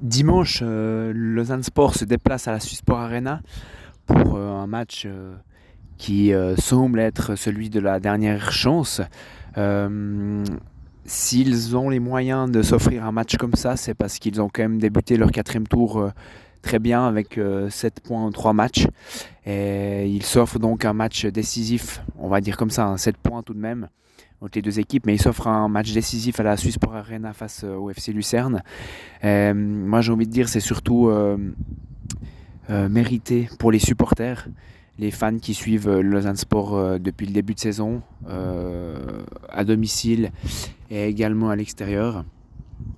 Dimanche, euh, Lausanne Sport se déplace à la Sport Arena pour euh, un match euh, qui semble être celui de la dernière chance. S'ils ont les moyens de s'offrir un match comme ça, c'est parce qu'ils ont quand même débuté leur quatrième tour très bien avec 7 points en 3 matchs. Et ils s'offrent donc un match décisif, on va dire comme ça, 7 hein, points tout de même entre les deux équipes, mais il s'offre un match décisif à la Suisse pour Arena face euh, au FC Lucerne. Euh, moi, j'ai envie de dire, c'est surtout euh, mérité pour les supporters, les fans qui suivent Lausanne Sport depuis le début de saison, à domicile et également à l'extérieur.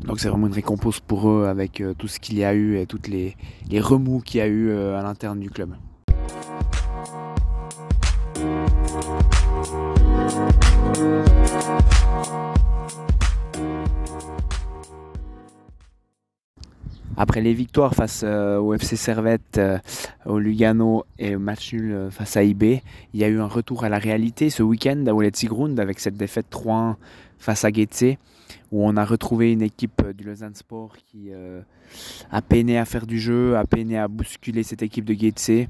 Donc c'est vraiment une récompense pour eux avec tout ce qu'il y a eu et toutes les, les remous qu'il y a eu à l'interne du club. Après les victoires face euh, au FC Servette, euh, au Lugano et au match nul euh, face à IB, il y a eu un retour à la réalité ce week-end à Oletzigrund avec cette défaite 3-1 face à Getse, où on a retrouvé une équipe du Lausanne Sport qui a peiné à faire du jeu, a peiné à bousculer cette équipe de Getse.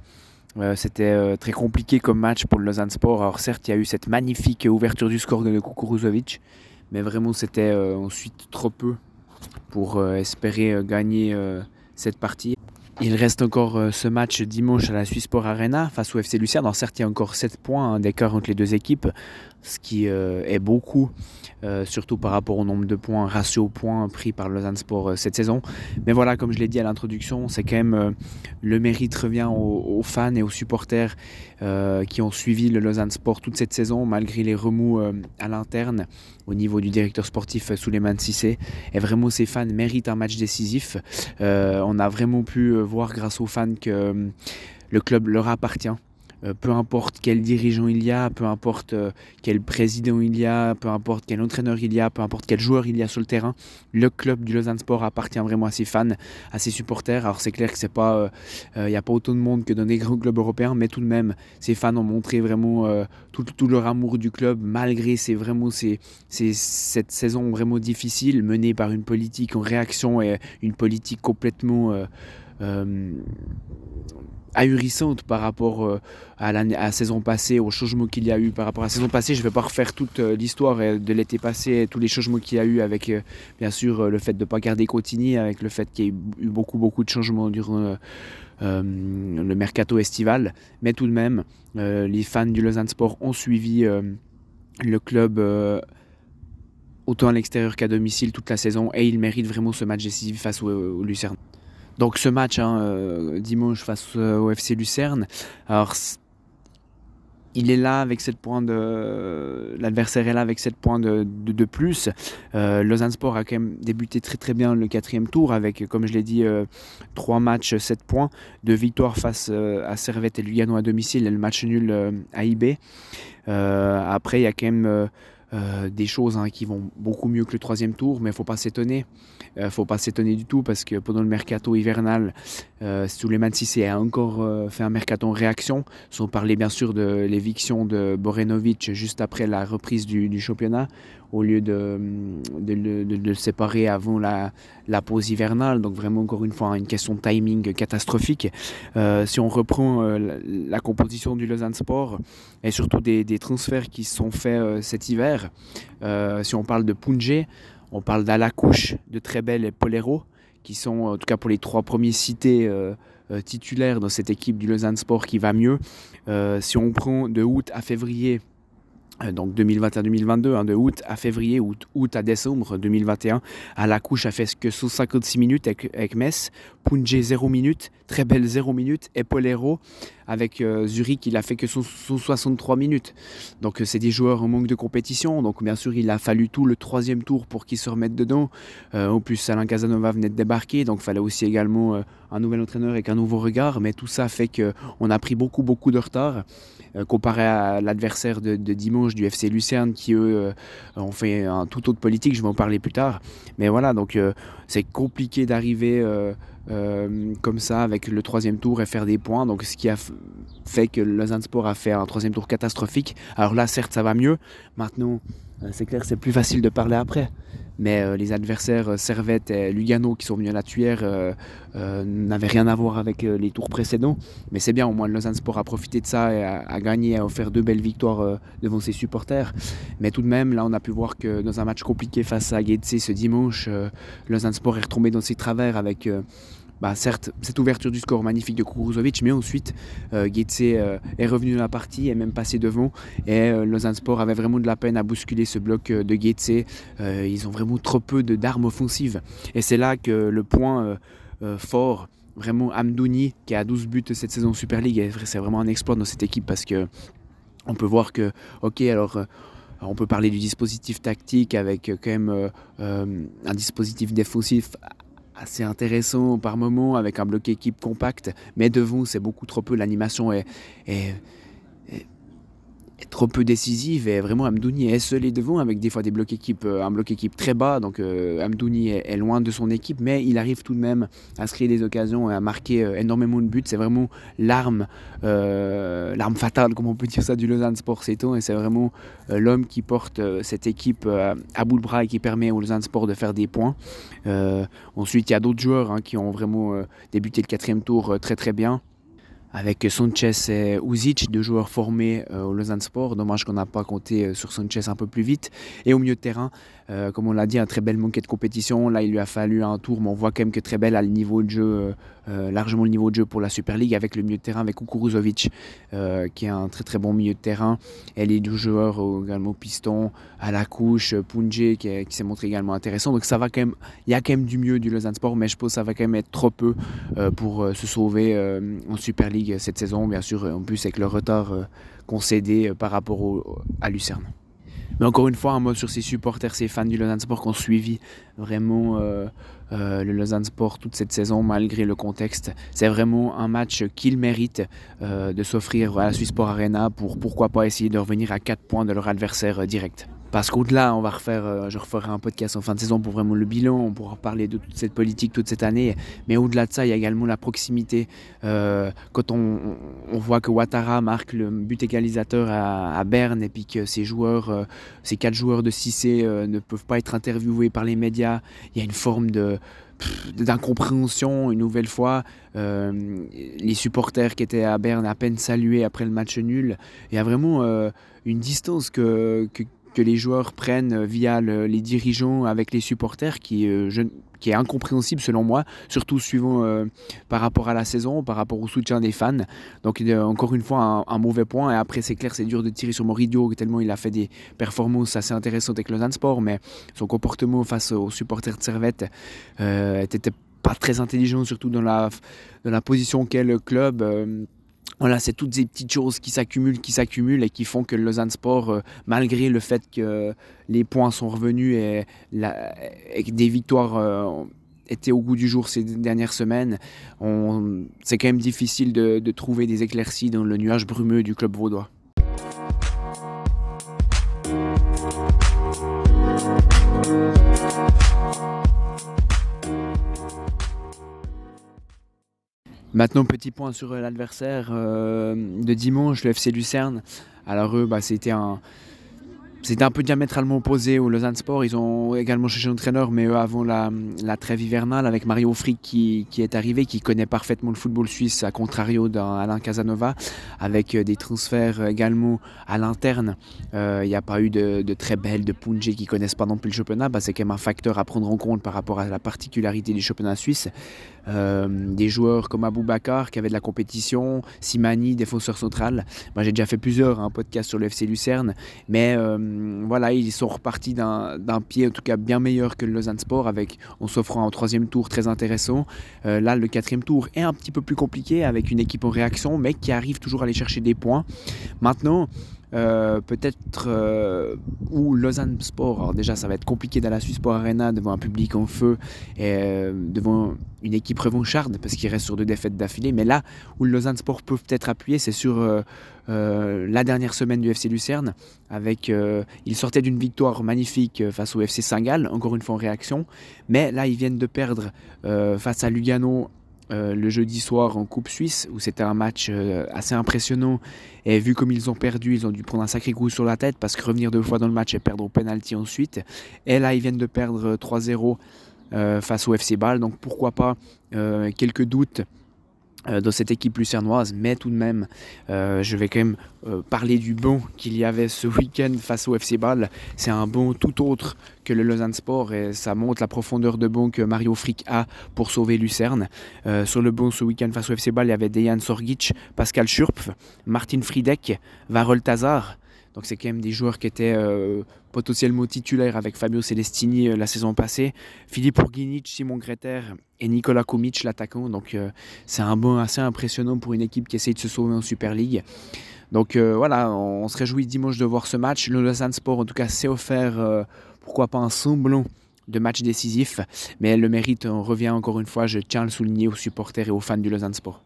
C'était très compliqué comme match pour le Lausanne Sport. Alors certes, il y a eu cette magnifique ouverture du score de Kukuruzovic, mais vraiment c'était ensuite trop peu pour euh, espérer euh, gagner euh, cette partie. Il reste encore ce match dimanche à la Sport Arena face au FC Lucerne. certes, il y a encore 7 points hein, d'écart entre les deux équipes, ce qui est beaucoup euh, surtout par rapport au nombre de points, ratio points pris par Lausanne Sport euh, cette saison. Mais voilà, comme je l'ai dit à l'introduction, c'est quand même euh, le mérite revient aux, fans et aux supporters qui ont suivi le Lausanne Sport toute cette saison, malgré les remous à l'interne au niveau du directeur sportif Souleymane Sissé. Et vraiment, ces fans méritent un match décisif. on a vraiment pu voir grâce aux fans que le club leur appartient. Euh, peu importe quel dirigeant il y a, peu importe euh, quel président il y a, peu importe quel entraîneur il y a, peu importe quel joueur il y a sur le terrain, le club du Lausanne Sport appartient vraiment à ses fans, à ses supporters. Alors c'est clair que c'est pas, euh, il n'y a pas autant de monde que dans les grands clubs européens, mais tout de même, ces fans ont montré vraiment tout, leur amour du club, malgré vraiment cette saison vraiment difficile menée par une politique en réaction et une politique complètement ahurissante par rapport euh, à, la, saison passée, aux changements qu'il y a eu par rapport à la saison passée. Je ne vais pas refaire toute euh, l'histoire euh, de l'été passé, tous les changements qu'il y a eu avec, bien sûr, le fait de ne pas garder Cotigny, avec le fait qu'il y ait eu beaucoup, beaucoup de changements durant le mercato estival. Mais tout de même, les fans du Lausanne Sport ont suivi le club autant à l'extérieur qu'à domicile toute la saison et ils méritent vraiment ce match décisif face au, au Lucerne. Donc ce match hein, euh, dimanche face euh, au FC Lucerne, alors il est là avec 7 points de. L'adversaire est là avec 7 points de, plus. Euh, Lausanne Sport a quand même débuté très très bien le quatrième tour avec, comme je l'ai dit, 3 matchs, 7 points, de victoire face à Servette et Lugano à domicile et le match nul à IB. après, il y a quand même euh, des choses hein, qui vont beaucoup mieux que le troisième tour, mais il ne faut pas s'étonner. Il euh, ne faut pas s'étonner du tout parce que pendant le mercato hivernal, euh, Suleiman Sissé a encore euh, fait un mercato en réaction, sans parler bien sûr de l'éviction de Borenovic juste après la reprise du, championnat, au lieu de, le séparer avant la, pause hivernale. Donc vraiment encore une fois une question de timing catastrophique. si on reprend la, composition du Lausanne Sport et surtout des, transferts qui sont faits cet hiver, si on parle de Punje, on parle d'Alacouche, de Trebel et Polero, qui sont, en tout cas pour les trois premiers cités euh, euh, titulaires dans cette équipe du Lausanne Sport qui va mieux. Euh, si on prend de août à février, donc 2021-2022, hein, de août à février, août, août, à décembre 2021, à la couche a fait que 156 minutes avec, avec Metz, Punje 0 minutes, très belle 0 minutes, et Polero avec euh, Zurich, il a fait que 163 minutes. Donc c'est des joueurs en manque de compétition, donc bien sûr il a fallu tout le troisième tour pour qu'ils se remettent dedans. Euh, en plus Alain Casanova venait de débarquer, donc il fallait aussi également euh, un nouvel entraîneur avec un nouveau regard, mais tout ça fait qu'on a pris beaucoup beaucoup de retard comparé à l'adversaire de, de, dimanche du FC Lucerne qui eux ont fait un tout autre politique, je vais en parler plus tard. Mais voilà, donc c'est compliqué d'arriver euh, comme ça avec le troisième tour et faire des points. Donc ce qui a fait que Lausanne Sport a fait un troisième tour catastrophique. Alors là, certes, ça va mieux. Maintenant, c'est clair, c'est plus facile de parler après. Mais euh, les adversaires euh, Servette et Lugano qui sont venus à la tuyère euh, n'avaient rien à voir avec les tours précédents. Mais c'est bien, au moins Lausanne Sport a profité de ça et a, gagné, a offert deux belles victoires devant ses supporters. Mais tout de même, là, on a pu voir que dans un match compliqué face à Getse ce dimanche, Lausanne Sport est retombé dans ses travers avec bah, certes, cette ouverture du score magnifique de Kukuzovic, mais ensuite, euh, euh, est revenu dans la partie et même passé devant. Et euh, Lausanne Sport avait vraiment de la peine à bousculer ce bloc euh, de Getse. ils ont vraiment trop peu d'armes offensives. Et c'est là que le point fort, vraiment Amdouni, qui a 12 buts cette saison Super League, c'est vraiment un exploit dans cette équipe parce que on peut voir que, ok, alors on peut parler du dispositif tactique avec quand même un dispositif défensif assez intéressant par moment avec un bloc équipe compact, mais devant c'est beaucoup trop peu, l'animation est, est, trop peu décisive et vraiment Amdouni est seul devant avec des fois des blocs équipes, euh, un bloc équipe très bas. Donc euh, Amdouni est, loin de son équipe mais il arrive tout de même à se créer des occasions et à marquer euh, énormément de buts. C'est vraiment l'arme l'arme fatale comme on peut dire ça du Lausanne Sport c'est et c'est vraiment l'homme qui porte cette équipe à bout de bras et qui permet au Lausanne Sport de faire des points. Ensuite il y a d'autres joueurs hein, qui ont vraiment débuté le quatrième tour très très bien avec Sanchez et Uzic, deux joueurs formés euh, au Lausanne Sport. Dommage qu'on n'a pas compté euh, sur Sanchez un peu plus vite. Et au milieu de terrain, euh, comme on l'a dit, un très bel manquet de compétition. Là, il lui a fallu un tour, mais on voit quand même que très belle a le niveau de jeu, largement le niveau de jeu pour la Super League avec le milieu de terrain, avec Kukuruzovic, qui est un très très bon milieu de terrain. Et les deux joueurs également piston, à la couche, Punje, qui, s'est montré également intéressant. Donc ça va quand même, il y a quand même du mieux du Lausanne Sport, mais je pense que ça va quand même être trop peu pour se sauver en Super League cette saison, bien sûr, en plus avec le retard euh, concédé euh, par rapport à Lucerne. Mais encore une fois, un mot sur ces supporters, ces fans du Lausanne Sport qui ont suivi vraiment euh, le Lausanne Sport toute cette saison, malgré le contexte. C'est vraiment un match qu'ils méritent de s'offrir à la Swiss Sport Arena pour pourquoi pas essayer de revenir à 4 points de leur adversaire direct. Parce qu'au-delà, on va refaire, euh, je referai un podcast en fin de saison pour vraiment le bilan, on pourra parler de toute cette politique toute cette année. Mais au-delà de ça, il y a également la proximité. Euh, quand on, voit que Ouattara marque le but égalisateur à, Berne et puis que ces joueurs, euh, ces quatre joueurs de Cissé ne peuvent pas être interviewés par les médias, il y a une forme d'incompréhension une nouvelle fois. les supporters qui étaient à Berne à peine salués après le match nul. Il y a vraiment une distance que, que les joueurs prennent via les dirigeants avec les supporters qui, euh, qui est incompréhensible selon moi, surtout suivant euh, par rapport à la saison, par rapport au soutien des fans. Donc encore une fois un, mauvais point et après c'est clair c'est dur de tirer sur Moridio tellement il a fait des performances assez intéressantes avec Lausanne Sport mais son comportement face aux supporters de Servette euh, était pas très intelligent surtout dans la, dans la position qu'est le club. Voilà, c'est toutes ces petites choses qui s'accumulent, qui s'accumulent et qui font que Lausanne Sport, euh, malgré le fait que les points sont revenus et, que des victoires euh, étaient au goût du jour ces dernières semaines, c'est quand même difficile de, de trouver des éclaircies dans le nuage brumeux du club vaudois. Maintenant, petit point sur euh, l'adversaire euh, de dimanche, le FC Lucerne. Alors eux, bah, c'était un, c'était un peu diamétralement opposé au Lausanne Sport. Ils ont également cherché un entraîneur, mais eux, avant la, la trêve hivernale, avec Mario Frick qui, qui, est arrivé, qui connaît parfaitement le football suisse, à contrario d'Alain Casanova, avec euh, des transferts également à l'interne. Il n'y a pas eu de, de très belles de Punje qui connaissent pas non plus le championnat. Bah, c'est quand même un facteur à prendre en compte par rapport à la particularité du championnat suisse. Euh, des joueurs comme Abou Bakar qui avait de la compétition, Simani, défenseur central. J'ai déjà fait plusieurs hein, podcasts sur le FC Lucerne, mais euh, voilà, ils sont repartis d'un pied en tout cas bien meilleur que le Lausanne Sport, avec, en s'offrant un troisième tour très intéressant. Euh, là, le quatrième tour est un petit peu plus compliqué avec une équipe en réaction, mais qui arrive toujours à aller chercher des points. Maintenant, euh, peut-être euh, ou Lausanne Sport. Alors déjà, ça va être compliqué dans la Suisse Sport Arena devant un public en feu et euh, devant une équipe revancharde parce qu'il reste sur deux défaites d'affilée. Mais là où Lausanne Sport peut peut-être appuyer, c'est sur la dernière semaine du FC Lucerne. Avec, ils sortaient d'une victoire magnifique face au FC Saint-Gall, encore une fois en réaction. Mais là, ils viennent de perdre face à Lugano euh, le jeudi soir en Coupe Suisse, où c'était un match euh, assez impressionnant. Et vu comme ils ont perdu, ils ont dû prendre un sacré coup sur la tête parce que revenir deux fois dans le match et perdre au penalty ensuite. Et là, ils viennent de perdre 3-0 euh, face au FC Bâle. Donc pourquoi pas quelques doutes euh, dans cette équipe lucernoise, mais tout de même, euh, je vais quand même euh, parler du bon qu'il y avait ce week-end face au FC Bâle. C'est un bon tout autre que le Lausanne Sport et ça montre la profondeur de bon que Mario Frick a pour sauver Lucerne. sur le bon ce week-end face au FC Bâle, il y avait Dejan Sorgic, Pascal Schurpf, Martin Friedek, Varol Tazar, donc c'est quand même des joueurs qui étaient euh, potentiellement titulaires avec Fabio Celestini euh, la saison passée. Philippe Urginic, Simon Greter et Nicolas Komic, l'attaquant. Donc euh, c'est un bon assez impressionnant pour une équipe qui essaye de se sauver en Super League. Donc voilà, on, se réjouit dimanche de voir ce match. Le Lausanne Sport en tout cas s'est offert, pourquoi pas un semblant de match décisif. Mais le mérite, on revient encore une fois, je tiens à le souligner aux supporters et aux fans du Lausanne Sport.